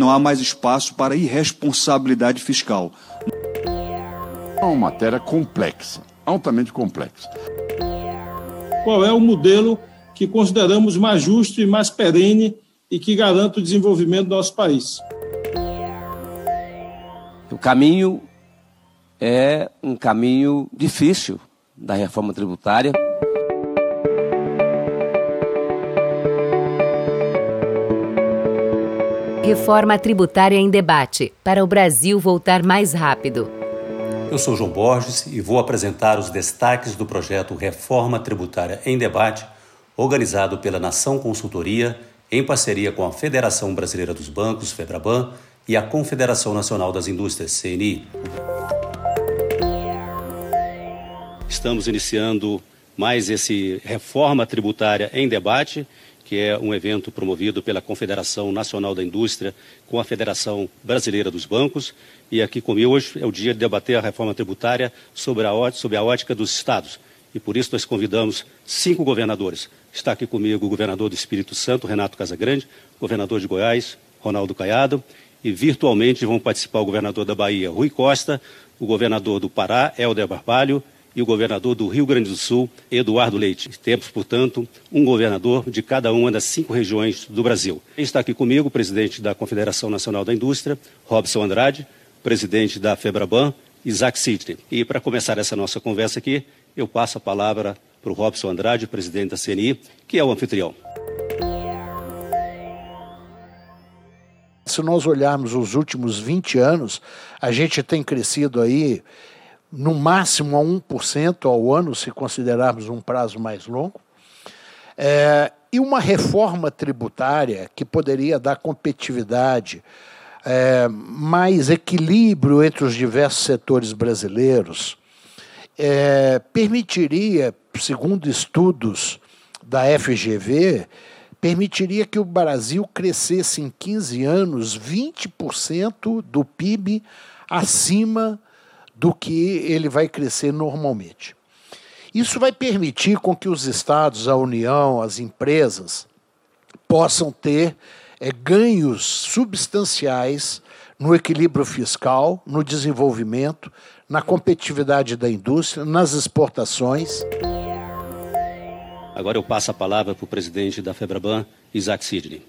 não há mais espaço para irresponsabilidade fiscal. É uma matéria complexa, altamente complexa. Qual é o modelo que consideramos mais justo e mais perene e que garanta o desenvolvimento do nosso país? O caminho é um caminho difícil da reforma tributária. Reforma tributária em debate para o Brasil voltar mais rápido. Eu sou João Borges e vou apresentar os destaques do projeto Reforma Tributária em Debate, organizado pela Nação Consultoria, em parceria com a Federação Brasileira dos Bancos, FEBRABAN, e a Confederação Nacional das Indústrias, CNI. Estamos iniciando mais esse Reforma Tributária em Debate, que é um evento promovido pela Confederação Nacional da Indústria com a Federação Brasileira dos Bancos. E aqui comigo hoje é o dia de debater a reforma tributária sobre a, sobre a ótica dos estados. E por isso nós convidamos cinco governadores. Está aqui comigo o governador do Espírito Santo, Renato Casagrande, governador de Goiás, Ronaldo Caiado, e virtualmente vão participar o governador da Bahia, Rui Costa, o governador do Pará, Helder Barbalho, e o governador do Rio Grande do Sul, Eduardo Leite. Temos, portanto, um governador de cada uma das cinco regiões do Brasil. Está aqui comigo o presidente da Confederação Nacional da Indústria, Robson Andrade, presidente da FEBRABAN, Isaac Sidney. E para começar essa nossa conversa aqui, eu passo a palavra para o Robson Andrade, presidente da CNI, que é o anfitrião. Se nós olharmos os últimos 20 anos, a gente tem crescido aí no máximo a 1% ao ano, se considerarmos um prazo mais longo. É, e uma reforma tributária que poderia dar competitividade, é, mais equilíbrio entre os diversos setores brasileiros, é, permitiria, segundo estudos da FGV, permitiria que o Brasil crescesse em 15 anos 20% do PIB acima do que ele vai crescer normalmente. Isso vai permitir com que os estados, a União, as empresas possam ter é, ganhos substanciais no equilíbrio fiscal, no desenvolvimento, na competitividade da indústria, nas exportações. Agora eu passo a palavra para o presidente da FEBRABAN, Isaac Sidney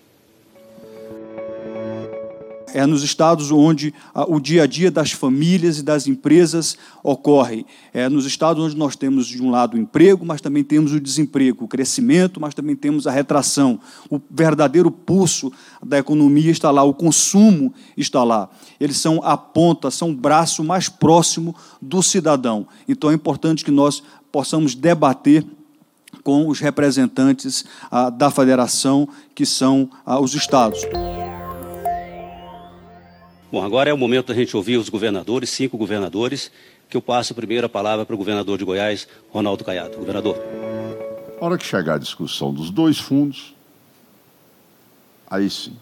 é nos estados onde ah, o dia a dia das famílias e das empresas ocorre. É nos estados onde nós temos, de um lado, o emprego, mas também temos o desemprego, o crescimento, mas também temos a retração. O verdadeiro pulso da economia está lá, o consumo está lá. Eles são a ponta, são o braço mais próximo do cidadão. Então é importante que nós possamos debater com os representantes ah, da federação, que são ah, os estados. Bom, agora é o momento da gente ouvir os governadores, cinco governadores, que eu passo primeiro a palavra para o governador de Goiás, Ronaldo Caiado. Governador. A hora que chegar a discussão dos dois fundos, aí sim.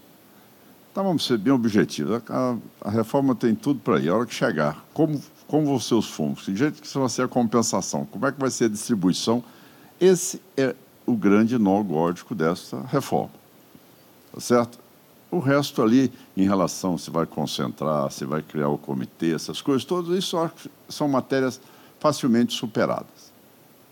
Então vamos ser bem objetivos. A, a reforma tem tudo para ir. A hora que chegar, como, como vão ser os fundos? De jeito que vai ser a compensação? Como é que vai ser a distribuição? Esse é o grande nó gótico dessa reforma. Tá certo? O resto ali, em relação se vai concentrar, se vai criar o comitê, essas coisas todas, isso são matérias facilmente superadas.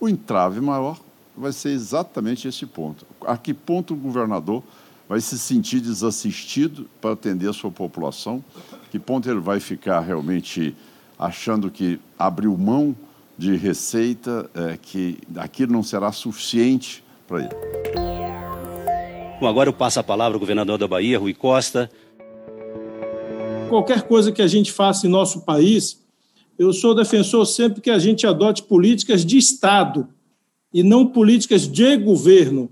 O entrave maior vai ser exatamente esse ponto. A que ponto o governador vai se sentir desassistido para atender a sua população? Que ponto ele vai ficar realmente achando que abriu mão de receita, é, que aquilo não será suficiente para ele? Bom, agora eu passo a palavra ao governador da Bahia, Rui Costa. Qualquer coisa que a gente faça em nosso país, eu sou defensor sempre que a gente adote políticas de Estado e não políticas de governo.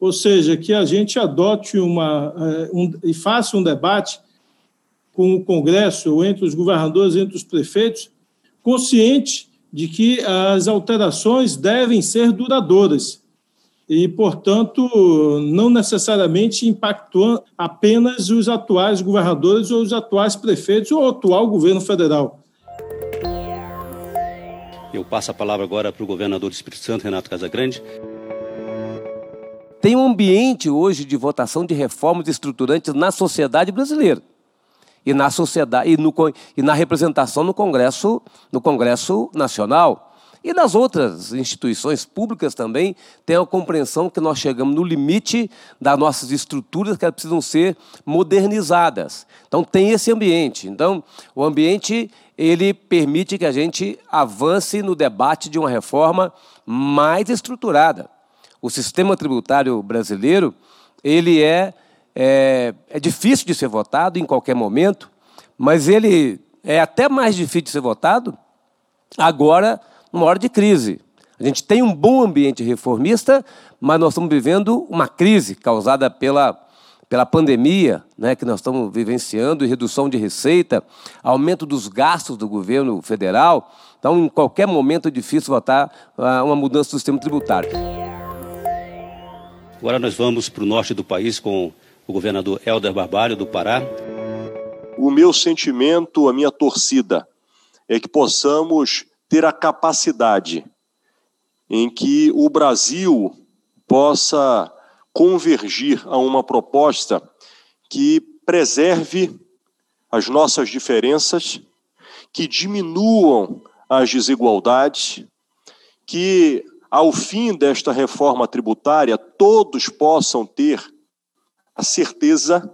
Ou seja, que a gente adote uma eh, um, e faça um debate com o Congresso, ou entre os governadores, entre os prefeitos, consciente de que as alterações devem ser duradouras e, portanto, não necessariamente impactou apenas os atuais governadores ou os atuais prefeitos ou o atual governo federal. Eu passo a palavra agora para o governador do Espírito Santo, Renato Casagrande. Tem um ambiente hoje de votação de reformas estruturantes na sociedade brasileira. e na sociedade e, no, e na representação no Congresso, no Congresso Nacional. E nas outras instituições públicas também tem a compreensão que nós chegamos no limite das nossas estruturas que elas precisam ser modernizadas. Então tem esse ambiente. Então o ambiente ele permite que a gente avance no debate de uma reforma mais estruturada. O sistema tributário brasileiro ele é, é, é difícil de ser votado em qualquer momento, mas ele é até mais difícil de ser votado agora numa hora de crise. A gente tem um bom ambiente reformista, mas nós estamos vivendo uma crise causada pela, pela pandemia né, que nós estamos vivenciando, e redução de receita, aumento dos gastos do governo federal. Então, em qualquer momento é difícil votar uh, uma mudança do sistema tributário. Agora nós vamos para o norte do país com o governador Helder Barbalho, do Pará. O meu sentimento, a minha torcida, é que possamos ter a capacidade em que o Brasil possa convergir a uma proposta que preserve as nossas diferenças, que diminuam as desigualdades, que ao fim desta reforma tributária todos possam ter a certeza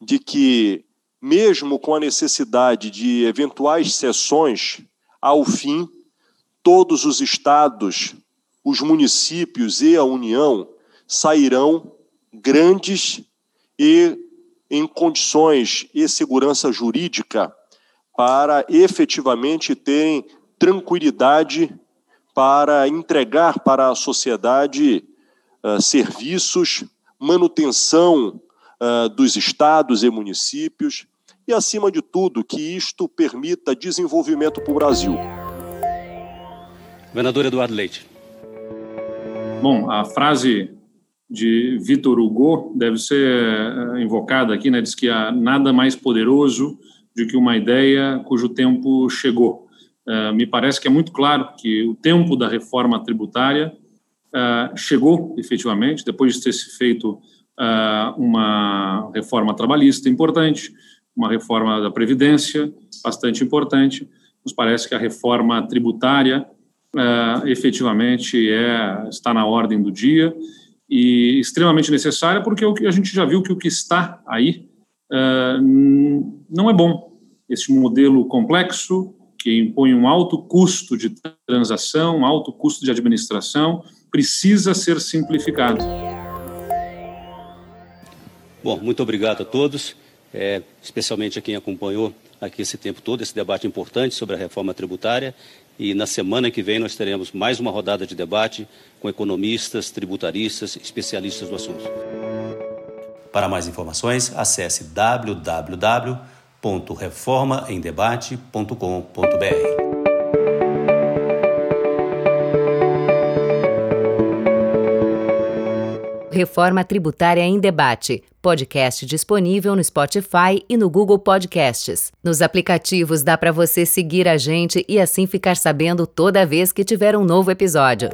de que, mesmo com a necessidade de eventuais sessões ao fim, todos os estados, os municípios e a União sairão grandes e em condições e segurança jurídica para efetivamente terem tranquilidade para entregar para a sociedade uh, serviços, manutenção uh, dos estados e municípios, e, acima de tudo, que isto permita desenvolvimento para o Brasil. Governador Eduardo Leite. Bom, a frase de Vitor Hugo deve ser eh, invocada aqui, né? Diz que há nada mais poderoso do que uma ideia cujo tempo chegou. Uh, me parece que é muito claro que o tempo da reforma tributária uh, chegou efetivamente, depois de ter se feito uh, uma reforma trabalhista importante, uma reforma da Previdência bastante importante. Nos parece que a reforma tributária uh, efetivamente é, está na ordem do dia e extremamente necessária, porque a gente já viu que o que está aí uh, não é bom. Esse modelo complexo, que impõe um alto custo de transação, um alto custo de administração, precisa ser simplificado. Bom, muito obrigado a todos é, especialmente a quem acompanhou aqui esse tempo todo, esse debate importante sobre a reforma tributária. E na semana que vem nós teremos mais uma rodada de debate com economistas, tributaristas, especialistas do assunto. Para mais informações, acesse www.reformaemdebate.com.br. Reforma Tributária em Debate. Podcast disponível no Spotify e no Google Podcasts. Nos aplicativos dá para você seguir a gente e assim ficar sabendo toda vez que tiver um novo episódio.